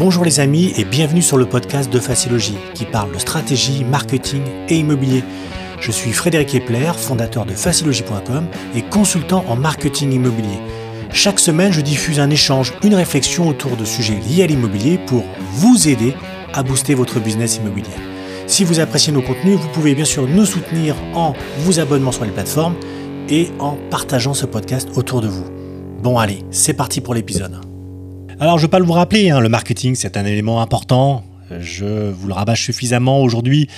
Bonjour les amis et bienvenue sur le podcast de Facilogie qui parle de stratégie, marketing et immobilier. Je suis Frédéric Epler, fondateur de facilogie.com et consultant en marketing immobilier. Chaque semaine, je diffuse un échange, une réflexion autour de sujets liés à l'immobilier pour vous aider à booster votre business immobilier. Si vous appréciez nos contenus, vous pouvez bien sûr nous soutenir en vous abonnant sur les plateformes et en partageant ce podcast autour de vous. Bon allez, c'est parti pour l'épisode. Alors je ne vais pas vous rappeler, hein, le marketing c'est un élément important. Je vous le rabâche suffisamment aujourd'hui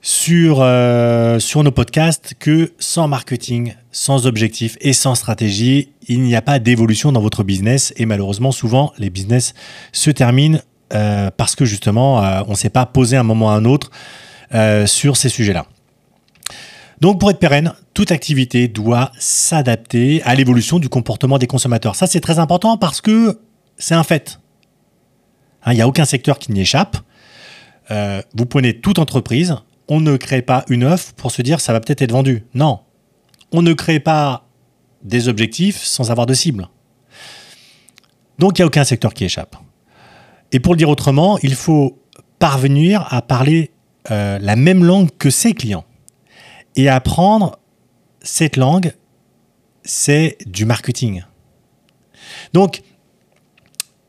sur, euh, sur nos podcasts que sans marketing, sans objectif et sans stratégie, il n'y a pas d'évolution dans votre business. Et malheureusement, souvent, les business se terminent euh, parce que justement, euh, on ne s'est pas posé un moment à un autre sur ces sujets-là. Donc pour être pérenne, toute activité doit s'adapter à l'évolution du comportement des consommateurs. Ça c'est très important parce que c'est un fait. Hein, il n'y a aucun secteur qui n'y échappe. Euh, vous prenez toute entreprise, on ne crée pas une offre pour se dire ça va peut-être être vendu. Non. On ne crée pas des objectifs sans avoir de cible. Donc il n'y a aucun secteur qui échappe. Et pour le dire autrement, il faut parvenir à parler euh, la même langue que ses clients. Et apprendre cette langue, c'est du marketing. Donc,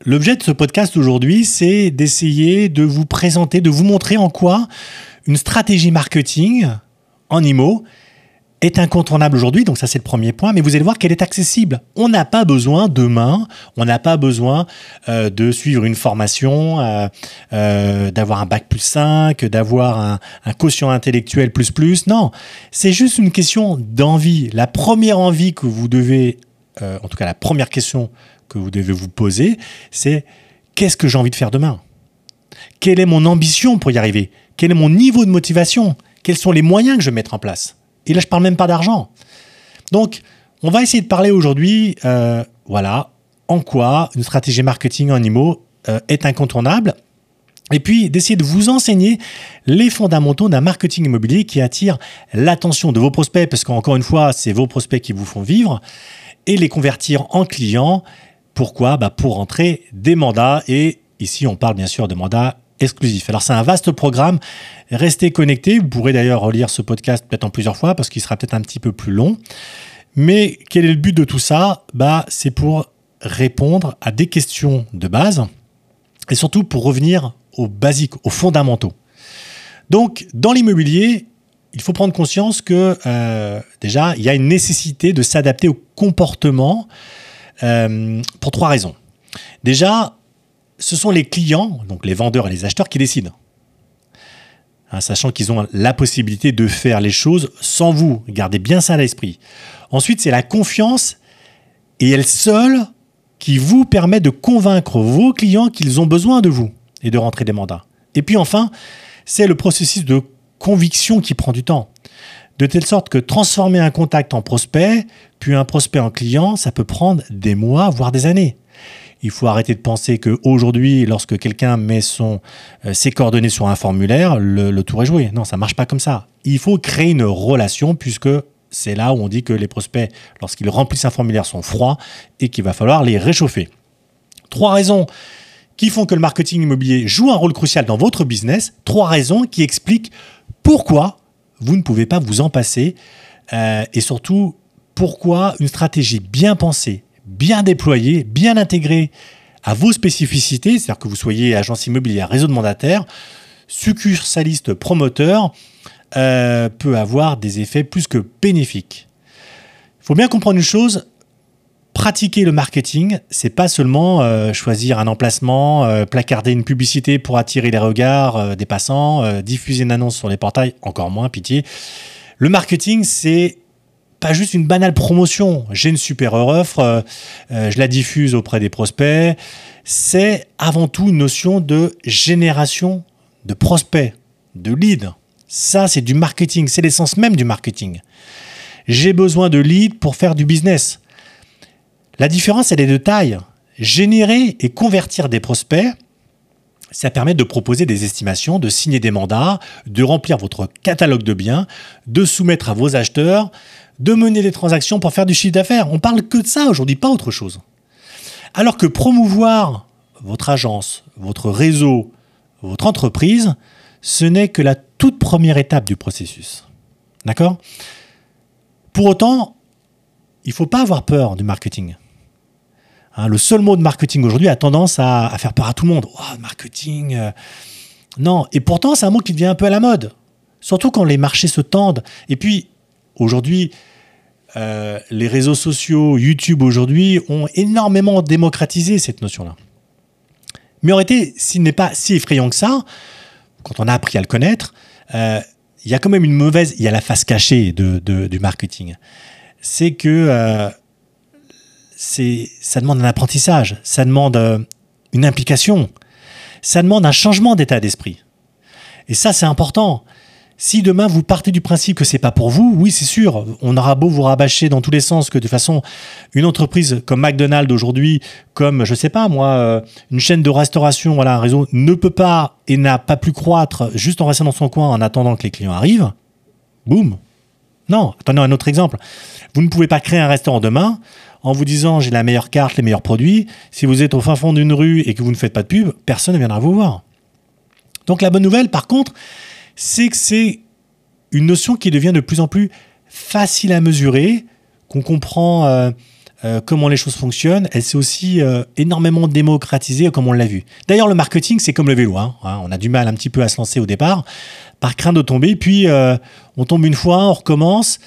L'objet de ce podcast aujourd'hui, c'est d'essayer de vous présenter, de vous montrer en quoi une stratégie marketing en IMO est incontournable aujourd'hui, donc ça c'est le premier point, mais vous allez voir qu'elle est accessible. On n'a pas besoin demain, on n'a pas besoin euh, de suivre une formation, euh, euh, d'avoir un bac plus 5, d'avoir un, un, quotient intellectuel plus plus, non, c'est juste une question d'envie. La première envie que vous devez, en tout cas la première question que vous devez vous poser, c'est qu'est-ce que j'ai envie de faire demain? Quelle est mon ambition pour y arriver? Quel est mon niveau de motivation? Quels sont les moyens que je vais mettre en place? Et là, je parle même pas d'argent. Donc, on va essayer de parler aujourd'hui, euh, voilà, en quoi une stratégie marketing en IMO euh, est incontournable. Et puis d'essayer de vous enseigner les fondamentaux d'un marketing immobilier qui attire l'attention de vos prospects, parce qu'encore une fois, c'est vos prospects qui vous font vivre, et les convertir en clients pourquoi bah Pour entrer des mandats et ici on parle bien sûr de mandats exclusifs. Alors c'est un vaste programme, restez connectés, vous pourrez d'ailleurs relire ce podcast peut-être en plusieurs fois parce qu'il sera peut-être un petit peu plus long. Mais quel est le but de tout ça? Bah, C'est pour répondre à des questions de base et surtout pour revenir aux basiques, aux fondamentaux. Donc dans l'immobilier, il faut prendre conscience que euh, déjà, il y a une nécessité de s'adapter au comportement euh, pour trois raisons. Déjà, ce sont les clients, donc les vendeurs et les acheteurs, qui décident. Hein, sachant qu'ils ont la possibilité de faire les choses sans vous. Gardez bien ça à l'esprit. Ensuite, c'est la confiance et elle seule qui vous permet de convaincre vos clients qu'ils ont besoin de vous et de rentrer des mandats. Et puis enfin, c'est le processus de conviction qui prend du temps de telle sorte que transformer un contact en prospect, puis un prospect en client, ça peut prendre des mois, voire des années. Il faut arrêter de penser qu'aujourd'hui, lorsque quelqu'un met euh, ses coordonnées sur un formulaire, le, tour est joué. Non, ça marche pas comme ça. Il faut créer une relation puisque c'est là où on dit que les prospects, lorsqu'ils remplissent un formulaire, sont froids et qu'il va falloir les réchauffer. Trois raisons qui font que le marketing immobilier joue un rôle crucial dans votre business. Trois raisons qui expliquent pourquoi vous ne pouvez pas vous en passer. Euh, et surtout, pourquoi une stratégie bien pensée, bien déployée, bien intégrée à vos spécificités, c'est-à-dire que vous soyez agence immobilière, réseau de mandataires, succursaliste, promoteur, euh, peut avoir des effets plus que bénéfiques. Il faut bien comprendre une chose, pratiquer le marketing, c'est pas seulement euh, choisir un emplacement, euh, placarder une publicité pour attirer les regards euh, des passants, diffuser une annonce sur les portails, encore moins, pitié. Le marketing, c'est pas juste une banale promotion. J'ai une super offre, je la diffuse auprès des prospects. C'est avant tout une notion de génération de prospects, de leads. Ça, c'est du marketing, c'est l'essence même du marketing. J'ai besoin de leads pour faire du business. La différence, elle est de taille. Générer et convertir des prospects, ça permet de proposer des estimations, de signer des mandats, de remplir votre catalogue de biens, de soumettre à vos acheteurs, de mener des transactions pour faire du chiffre d'affaires. On parle que de ça aujourd'hui, pas autre chose. Alors que promouvoir votre agence, votre réseau, votre entreprise, ce n'est que la toute première étape du processus. D'accord? Pour autant, il ne faut pas avoir peur du marketing. Hein, le seul mot de marketing aujourd'hui a tendance à, faire peur à tout le monde. Oh, marketing. Euh. Non, et pourtant, c'est un mot qui devient un peu à la mode. Surtout quand les marchés se tendent. Et puis, aujourd'hui, euh, les réseaux sociaux, YouTube aujourd'hui, ont énormément démocratisé cette notion-là. Mais en réalité, s'il n'est pas si effrayant que ça, quand on a appris à le connaître, euh, il y a quand même une mauvaise, il y a la face cachée du marketing. C'est que c'est, ça demande un apprentissage, ça demande une implication, ça demande un changement d'état d'esprit. Et ça, c'est important. Si demain vous partez du principe que c'est pas pour vous, oui, c'est sûr, on aura beau vous rabâcher dans tous les sens que de toute façon, une entreprise comme McDonald's aujourd'hui, comme je sais pas moi, euh, une chaîne de restauration, voilà, un réseau ne peut pas et n'a pas pu croître juste en restant dans son coin en attendant que les clients arrivent. Boum. Non, attendez un autre exemple. Vous ne pouvez pas créer un restaurant demain en vous disant j'ai la meilleure carte, les meilleurs produits. Si vous êtes au fin fond d'une rue et que vous ne faites pas de pub, personne ne viendra vous voir. Donc la bonne nouvelle, par contre, c'est que c'est une notion qui devient de plus en plus facile à mesurer, qu'on comprend euh, euh, comment les choses fonctionnent. Elle s'est aussi euh, énormément démocratisée, comme on l'a vu. D'ailleurs, le marketing, c'est comme le vélo. Hein, hein. on a du mal un petit peu à se lancer au départ, par crainte de tomber. Puis, on tombe une fois, on recommence,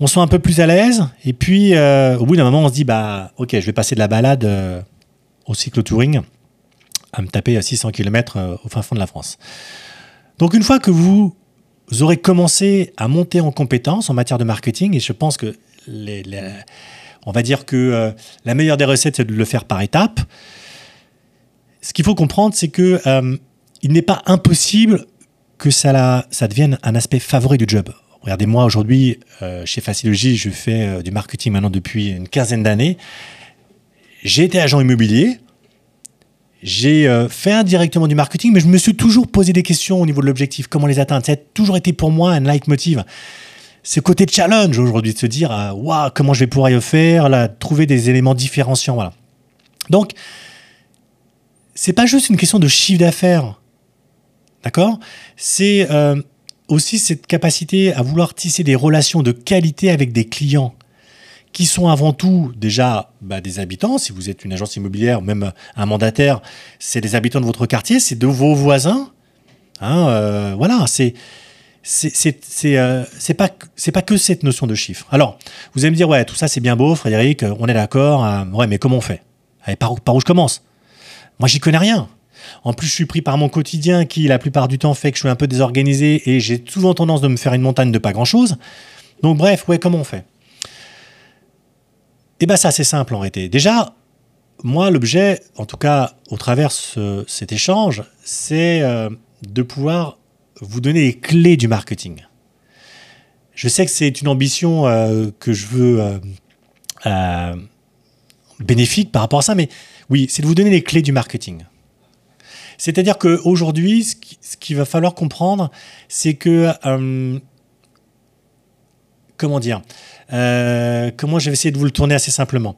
on se sent un peu plus à l'aise. Et puis, au bout d'un moment, on se dit, bah, ok, je vais passer de la balade au cyclo-touring à me taper à 600 km au fin fond de la France. Donc une fois que vous aurez commencé à monter en compétences en matière de marketing, et je pense que on va dire que euh, la meilleure des recettes, c'est de le faire par étapes. Ce qu'il faut comprendre, c'est que euh, il n'est pas impossible que ça, ça devienne un aspect favori du job. Regardez-moi aujourd'hui, euh, chez Facilogy, je fais du marketing maintenant depuis une quinzaine d'années. J'ai été agent immobilier, j'ai euh, fait indirectement du marketing, mais je me suis toujours posé des questions au niveau de l'objectif, comment les atteindre? Ça a toujours été pour moi un leitmotiv. Ce côté challenge aujourd'hui, de se dire, euh, waouh, comment je vais pouvoir y faire, trouver des éléments différenciants. Voilà. Donc, c'est pas juste une question de chiffre d'affaires. D'accord? C'est euh, aussi cette capacité à vouloir tisser des relations de qualité avec des clients qui sont avant tout déjà bah, des habitants. Si vous êtes une agence immobilière, même un mandataire, c'est des habitants de votre quartier, c'est de vos voisins. Hein, euh, voilà, c'est c'est euh, pas pas que cette notion de chiffre. Alors, vous allez me dire ouais, tout ça c'est bien beau, Frédéric, on est d'accord. Euh, ouais, mais comment on fait? Allez, par, par où je commence? Moi, j'y connais rien. En plus, je suis pris par mon quotidien qui, la plupart du temps, fait que je suis un peu désorganisé et j'ai souvent tendance de me faire une montagne de pas grand-chose. Donc, bref, ouais, comment on fait? Eh bien, c'est assez simple en réalité. Déjà, moi, l'objet, en tout cas au travers de cet échange, c'est euh, de pouvoir vous donner les clés du marketing. Je sais que c'est une ambition euh, que je veux euh, bénéfique par rapport à ça, mais oui, c'est de vous donner les clés du marketing. C'est-à-dire qu'aujourd'hui, ce qu'il va falloir comprendre, c'est que comment dire euh, Comment je vais essayer de vous le tourner assez simplement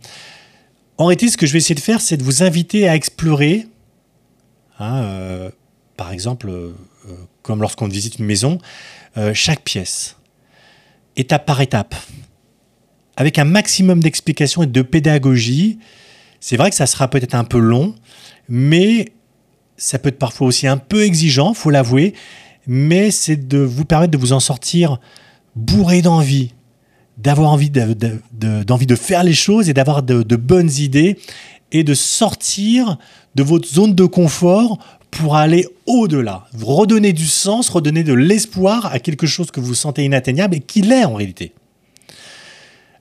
En réalité, ce que je vais essayer de faire, c'est de vous inviter à explorer, hein, euh, par exemple, euh, comme lorsqu'on visite une maison, chaque pièce, étape par étape, avec un maximum d'explications et de pédagogie. C'est vrai que ça sera peut-être un peu long, mais ça peut être parfois aussi un peu exigeant, faut l'avouer, mais c'est de vous permettre de vous en sortir bourré d'envie, d'avoir envie de, d'envie de faire les choses et d'avoir de, bonnes idées et de sortir de votre zone de confort pour aller au-delà, redonner du sens, redonner de l'espoir à quelque chose que vous sentez inatteignable et qui l'est en réalité.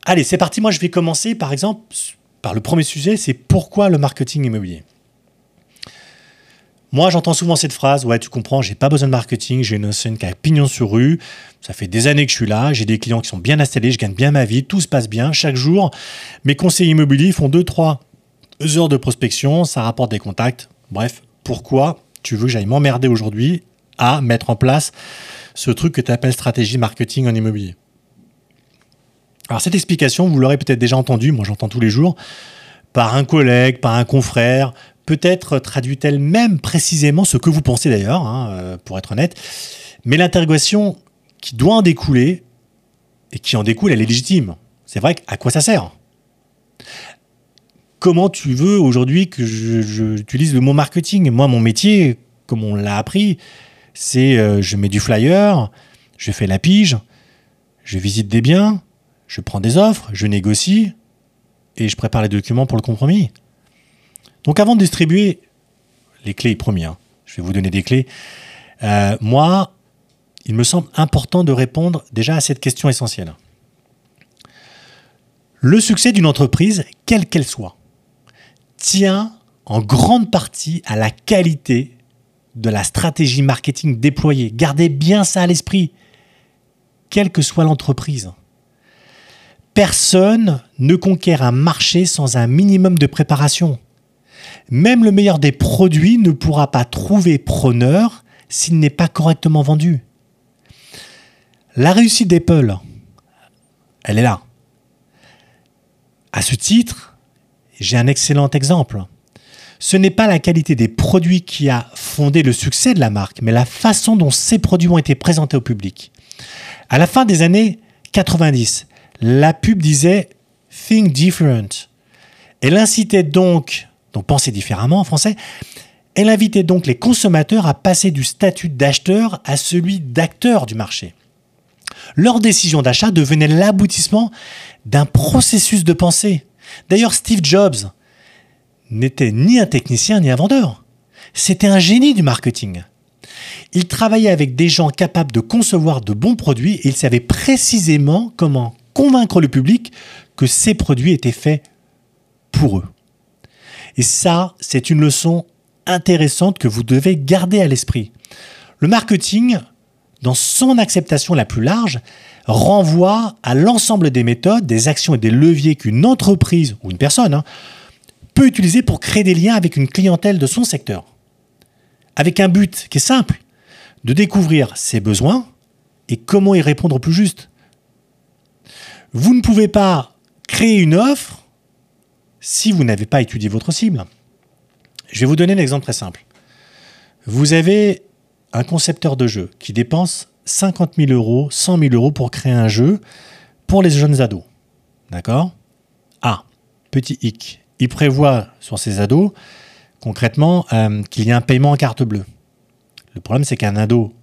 Allez, c'est parti, moi je vais commencer par exemple par le premier sujet, c'est pourquoi le marketing immobilier? Moi, j'entends souvent cette phrase Ouais, tu comprends, j'ai pas besoin de marketing, j'ai une enseigne qui a pignon sur rue. Ça fait des années que je suis là, j'ai des clients qui sont bien installés, je gagne bien ma vie, tout se passe bien. Chaque jour, mes conseillers immobiliers font 2-3 heures de prospection, ça rapporte des contacts. Bref, pourquoi tu veux que j'aille m'emmerder aujourd'hui à mettre en place ce truc que tu appelles stratégie marketing en immobilier? Alors, cette explication, vous l'aurez peut-être déjà entendu, moi j'entends tous les jours, par un collègue, par un confrère, peut-être traduit-elle même précisément ce que vous pensez d'ailleurs, hein, euh, pour être honnête, mais l'interrogation qui doit en découler, et qui en découle, elle est légitime. C'est vrai, à quoi ça sert? Comment tu veux aujourd'hui que j'utilise le mot marketing? Moi, mon métier, comme on l'a appris, c'est euh, je mets du flyer, je fais la pige, je visite des biens, je prends des offres, je négocie et je prépare les documents pour le compromis. Donc avant de distribuer les clés, promis, hein, je vais vous donner des clés, euh, moi, il me semble important de répondre déjà à cette question essentielle. Le succès d'une entreprise, quelle qu'elle soit, tient en grande partie à la qualité de la stratégie marketing déployée. Gardez bien ça à l'esprit, quelle que soit l'entreprise. Personne ne conquiert un marché sans un minimum de préparation. Même le meilleur des produits ne pourra pas trouver preneur s'il n'est pas correctement vendu. La réussite d'Apple, elle est là. À ce titre, j'ai un excellent exemple. Ce n'est pas la qualité des produits qui a fondé le succès de la marque, mais la façon dont ces produits ont été présentés au public. À la fin des années 90, la pub disait Think different. Elle incitait donc, donc penser différemment en français, elle invitait donc les consommateurs à passer du statut d'acheteur à celui d'acteur du marché. Leur décision d'achat devenait l'aboutissement d'un processus de pensée. D'ailleurs, Steve Jobs n'était ni un technicien ni un vendeur. C'était un génie du marketing. Il travaillait avec des gens capables de concevoir de bons produits et il savait précisément comment convaincre le public que ces produits étaient faits pour eux. Et ça, c'est une leçon intéressante que vous devez garder à l'esprit. Le marketing, dans son acceptation la plus large, renvoie à l'ensemble des méthodes, des actions et des leviers qu'une entreprise ou une personne hein, peut utiliser pour créer des liens avec une clientèle de son secteur. Avec un but qui est simple, de découvrir ses besoins et comment y répondre au plus juste. Vous ne pouvez pas créer une offre si vous n'avez pas étudié votre cible. Je vais vous donner un exemple très simple. Vous avez un concepteur de jeu qui dépense 50 000 euros, 100 000 euros pour créer un jeu pour les jeunes ados. D'accord? Ah, petit hic. Il prévoit sur ces ados, concrètement, euh, qu'il y a un paiement en carte bleue. Le problème, c'est qu'un ado,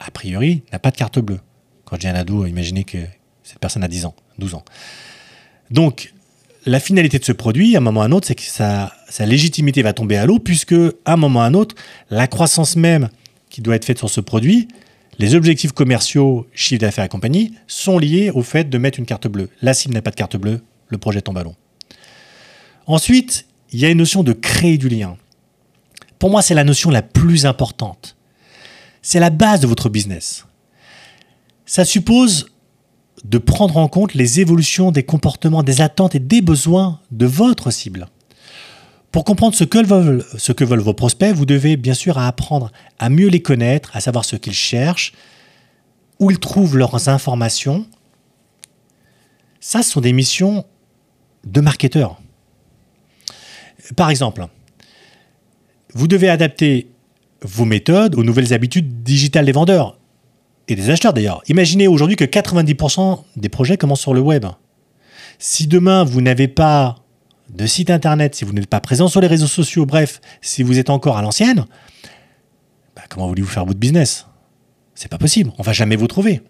a priori, n'a pas de carte bleue. Quand je dis un ado, imaginez que cette personne a 10 ans, 12 ans. Donc, la finalité de ce produit, à un moment ou à un autre, c'est que sa, légitimité va tomber à l'eau, puisque, à un moment ou à un autre, la croissance même qui doit être faite sur ce produit, les objectifs commerciaux, chiffre d'affaires et compagnie, sont liés au fait de mettre une carte bleue. Là, s'il n'a pas de carte bleue, le projet tombe à l'eau. Ensuite, il y a une notion de créer du lien. Pour moi, c'est la notion la plus importante. C'est la base de votre business. Ça suppose de prendre en compte les évolutions des comportements, des attentes et des besoins de votre cible. Pour comprendre ce que, veulent, vos prospects, vous devez bien sûr apprendre à mieux les connaître, à savoir ce qu'ils cherchent, où ils trouvent leurs informations. Ça, ce sont des missions de marketeurs. Par exemple, vous devez adapter vos méthodes aux nouvelles habitudes digitales des vendeurs et des acheteurs d'ailleurs. Imaginez aujourd'hui que 90% des projets commencent sur le web. Si demain vous n'avez pas de site internet, si vous n'êtes pas présent sur les réseaux sociaux, bref, si vous êtes encore à l'ancienne, bah, comment voulez-vous faire votre business? C'est pas possible, on va jamais vous trouver.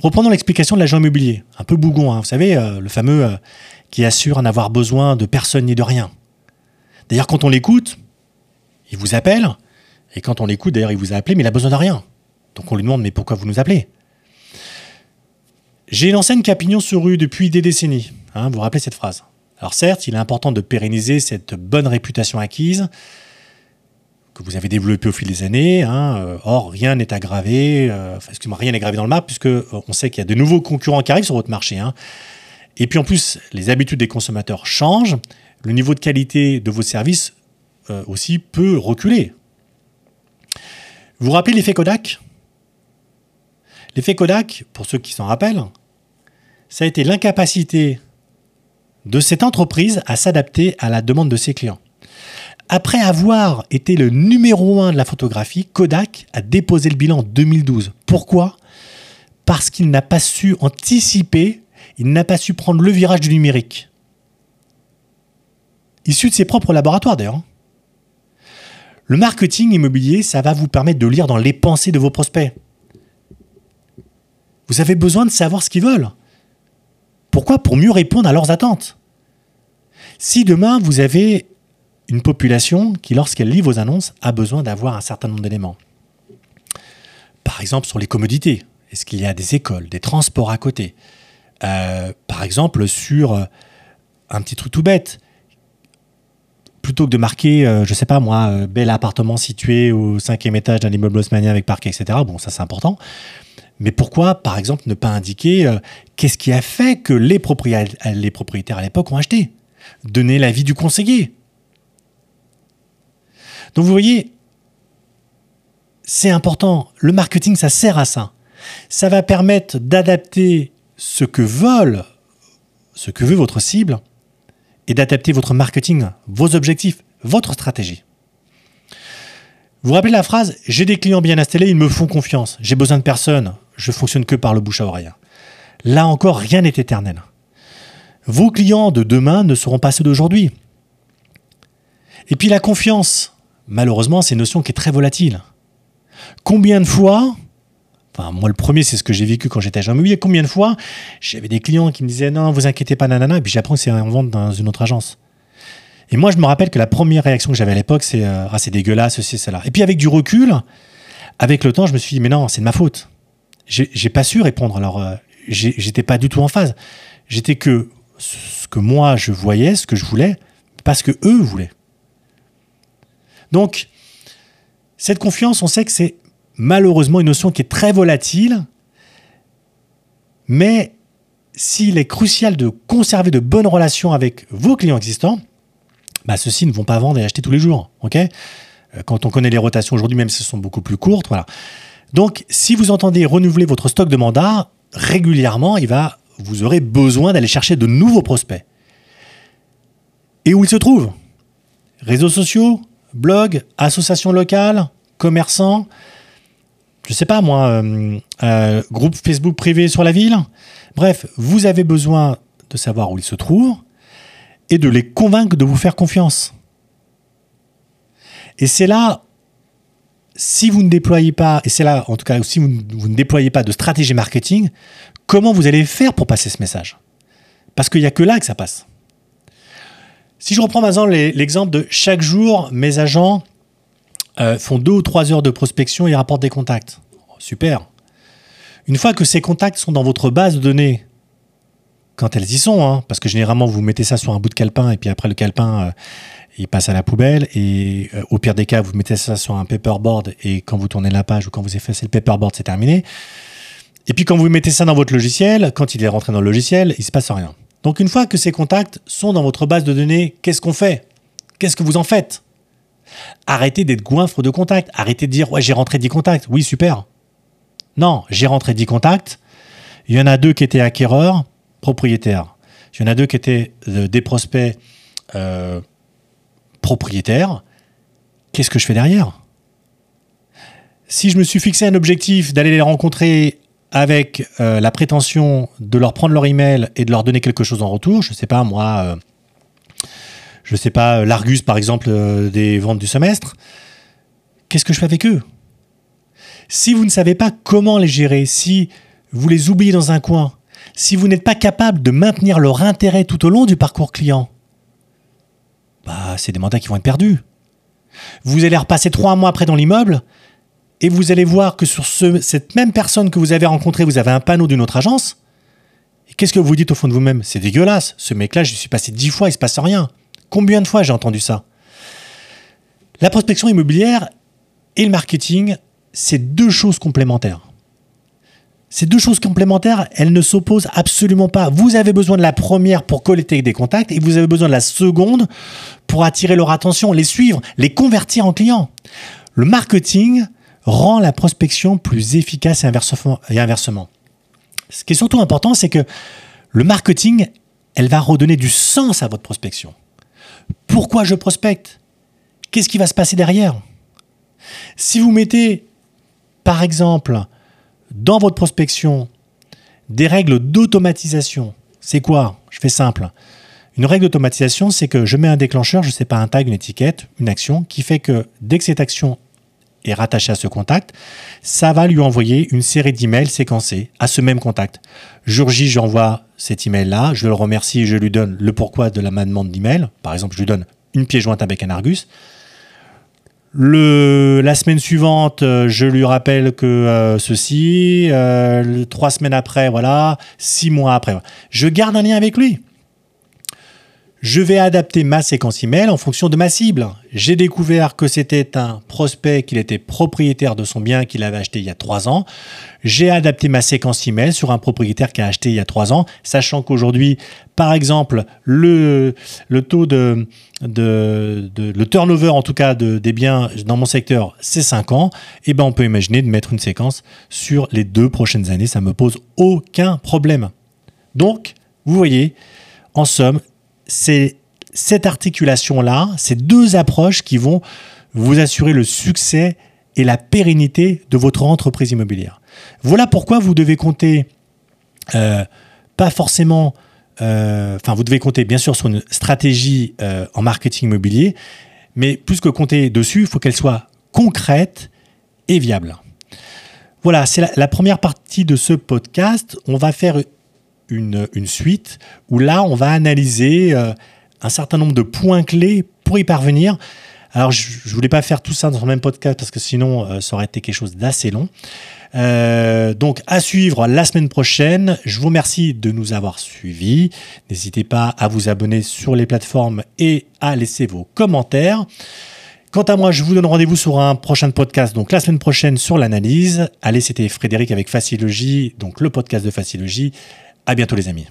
Reprenons l'explication de l'agent immobilier, un peu bougon, hein. vous savez, euh, le fameux euh, qui assure n'avoir besoin de personne ni de rien. D'ailleurs, quand on l'écoute, il vous appelle, et quand on l'écoute, d'ailleurs, il vous a appelé, mais il a besoin de rien. Donc on lui demande, mais pourquoi vous nous appelez? J'ai une enseigne Capignon sur rue depuis des décennies. Hein, vous vous rappelez cette phrase? Alors certes, il est important de pérenniser cette bonne réputation acquise que vous avez développée au fil des années. Hein, euh, or, rien n'est aggravé, euh, excusez-moi, rien n'est gravé dans le marbre, puisque euh, on sait qu'il y a de nouveaux concurrents qui arrivent sur votre marché. Hein. Et puis en plus, les habitudes des consommateurs changent, le niveau de qualité de vos services aussi peut reculer. Vous vous rappelez l'effet Kodak? L'effet Kodak, pour ceux qui s'en rappellent, ça a été l'incapacité de cette entreprise à s'adapter à la demande de ses clients. Après avoir été le numéro un de la photographie, Kodak a déposé le bilan en 2012. Pourquoi? Parce qu'il n'a pas su anticiper, il n'a pas su prendre le virage du numérique. Issu de ses propres laboratoires d'ailleurs. Le marketing immobilier, ça va vous permettre de lire dans les pensées de vos prospects. Vous avez besoin de savoir ce qu'ils veulent. Pourquoi Pour mieux répondre à leurs attentes. Si demain vous avez une population qui, lorsqu'elle lit vos annonces, a besoin d'avoir un certain nombre d'éléments. Par exemple, sur les commodités. Est-ce qu'il y a des écoles, des transports à côté? Euh, Par exemple, sur euh, un petit truc tout bête. Plutôt que de marquer, euh, je sais pas moi, bel appartement situé au cinquième étage d'un immeuble haussmannien avec parquet, etc. Bon, ça c'est important. Mais pourquoi, par exemple, ne pas indiquer qu'est-ce qui a fait que les propriétaires, à l'époque ont acheté? Donner l'avis du conseiller. Donc vous voyez, c'est important. Le marketing, ça sert à ça. Ça va permettre d'adapter ce que veulent, ce que veut votre cible, et d'adapter votre marketing, vos objectifs, votre stratégie. Vous vous rappelez la phrase J'ai des clients bien installés, ils me font confiance. J'ai besoin de personne. Je fonctionne que par le bouche à oreille. Là encore, rien n'est éternel. Vos clients de demain ne seront pas ceux d'aujourd'hui. Et puis la confiance, malheureusement, c'est une notion qui est très volatile. Combien de fois, enfin, moi le premier, c'est ce que j'ai vécu quand j'étais agent immobilier, combien de fois j'avais des clients qui me disaient non, vous inquiétez pas, nanana, et puis j'apprends que c'est en vente dans une autre agence. Et moi, je me rappelle que la première réaction que j'avais à l'époque, c'est euh, ah, c'est dégueulasse, c'est cela. Et puis avec du recul, avec le temps, je me suis dit mais non, c'est de ma faute. J'ai pas su répondre. Alors, euh, j'étais pas du tout en phase. J'étais que ce que moi je voyais, ce que je voulais, parce que eux voulaient. Donc, cette confiance, on sait que c'est malheureusement une notion qui est très volatile, mais s'il est crucial de conserver de bonnes relations avec vos clients existants, bah, ceux-ci ne vont pas vendre et acheter tous les jours. ok? Euh, Quand on connaît les rotations aujourd'hui, même si elles sont beaucoup plus courtes, voilà. Donc, si vous entendez renouveler votre stock de mandats régulièrement, il va, vous aurez besoin d'aller chercher de nouveaux prospects. Et où ils se trouvent? Réseaux sociaux, blog, association locale, commerçant, je sais pas moi, euh, euh, groupe Facebook privé sur la ville. Bref, vous avez besoin de savoir où ils se trouvent et de les convaincre de vous faire confiance. Et c'est là, si vous ne déployez pas, et c'est là en tout cas, si vous, ne déployez pas de stratégie marketing, comment vous allez faire pour passer ce message? Parce qu'il n'y a que là que ça passe. Si je reprends maintenant l'exemple de chaque jour, mes agents euh, font deux ou trois heures de prospection et rapportent des contacts. Super. Une fois que ces contacts sont dans votre base de données, quand elles y sont, hein, parce que généralement vous mettez ça sur un bout de calepin et puis après le calepin euh, il passe à la poubelle et euh, au pire des cas vous mettez ça sur un paperboard et quand vous tournez la page ou quand vous effacez le paperboard c'est terminé. Et puis quand vous mettez ça dans votre logiciel, quand il est rentré dans le logiciel, il se passe rien. Donc une fois que ces contacts sont dans votre base de données, qu'est-ce qu'on fait? Qu'est-ce que vous en faites? Arrêtez d'être goinfre de contacts. Arrêtez de dire ouais j'ai rentré 10 contacts. Oui super. Non, j'ai rentré 10 contacts. Il y en a deux qui étaient acquéreurs, propriétaires. Il y en a deux qui étaient euh, des prospects euh, propriétaires. Qu'est-ce que je fais derrière? Si je me suis fixé un objectif d'aller les rencontrer avec euh, la prétention de leur prendre leur email et de leur donner quelque chose en retour, je ne sais pas moi, euh, je ne sais pas, l'Argus par exemple euh, des ventes du semestre, qu'est-ce que je fais avec eux? Si vous ne savez pas comment les gérer, si vous les oubliez dans un coin, si vous n'êtes pas capable de maintenir leur intérêt tout au long du parcours client, bah, c'est des mandats qui vont être perdus. Vous allez repasser trois mois après dans l'immeuble et vous allez voir que sur cette même personne que vous avez rencontrée, vous avez un panneau d'une autre agence. Qu'est-ce que vous dites au fond de vous-même? C'est dégueulasse. Ce mec-là, je suis passé dix fois, il se passe rien. Combien de fois j'ai entendu ça? La prospection immobilière et le marketing, c'est deux choses complémentaires. Ces deux choses complémentaires, elles ne s'opposent absolument pas. Vous avez besoin de la première pour collecter des contacts et vous avez besoin de la seconde pour attirer leur attention, les suivre, les convertir en clients. Le marketing, rend la prospection plus efficace et inversement. Ce qui est surtout important, c'est que le marketing, elle va redonner du sens à votre prospection. Pourquoi je prospecte? Qu'est-ce qui va se passer derrière? Si vous mettez, par exemple, dans votre prospection, des règles d'automatisation, c'est quoi? Je fais simple. Une règle d'automatisation, c'est que je mets un déclencheur, je ne sais pas, un tag, une étiquette, une action, qui fait que dès que cette action est rattaché à ce contact, ça va lui envoyer une série d'emails séquencés à ce même contact. Jour J, j'envoie cet email-là, je le remercie, je lui donne le pourquoi de la demande d'email. Par exemple, je lui donne une pièce jointe avec un Argus. La semaine suivante, euh, je lui rappelle que euh, ceci, euh, trois semaines après, voilà, six mois après. Je garde un lien avec lui je vais adapter ma séquence email en fonction de ma cible. J'ai découvert que c'était un prospect, qu'il était propriétaire de son bien qu'il avait acheté il y a trois ans. J'ai adapté ma séquence email sur un propriétaire qui a acheté il y a trois ans, sachant qu'aujourd'hui, par exemple, le, taux de, le turnover en tout cas de, des biens dans mon secteur, c'est 5 ans. Et eh ben on peut imaginer de mettre une séquence sur les deux prochaines années. Ça me pose aucun problème. Donc, vous voyez, en somme, c'est cette articulation-là, ces deux approches qui vont vous assurer le succès et la pérennité de votre entreprise immobilière. Voilà pourquoi vous devez compter, euh, pas forcément, euh, enfin vous devez compter bien sûr sur une stratégie euh, en marketing immobilier, mais plus que compter dessus, il faut qu'elle soit concrète et viable. Voilà, c'est la, la, première partie de ce podcast. On va faire une, suite où là, on va analyser euh, un certain nombre de points clés pour y parvenir. Alors, je ne voulais pas faire tout ça dans le même podcast parce que sinon, euh, ça aurait été quelque chose d'assez long. Euh, donc, à suivre la semaine prochaine. Je vous remercie de nous avoir suivis. N'hésitez pas à vous abonner sur les plateformes et à laisser vos commentaires. Quant à moi, je vous donne rendez-vous sur un prochain podcast, donc la semaine prochaine sur l'analyse. Allez, c'était Frédéric avec Facilogie, donc le podcast de Facilogie. À bientôt les amis.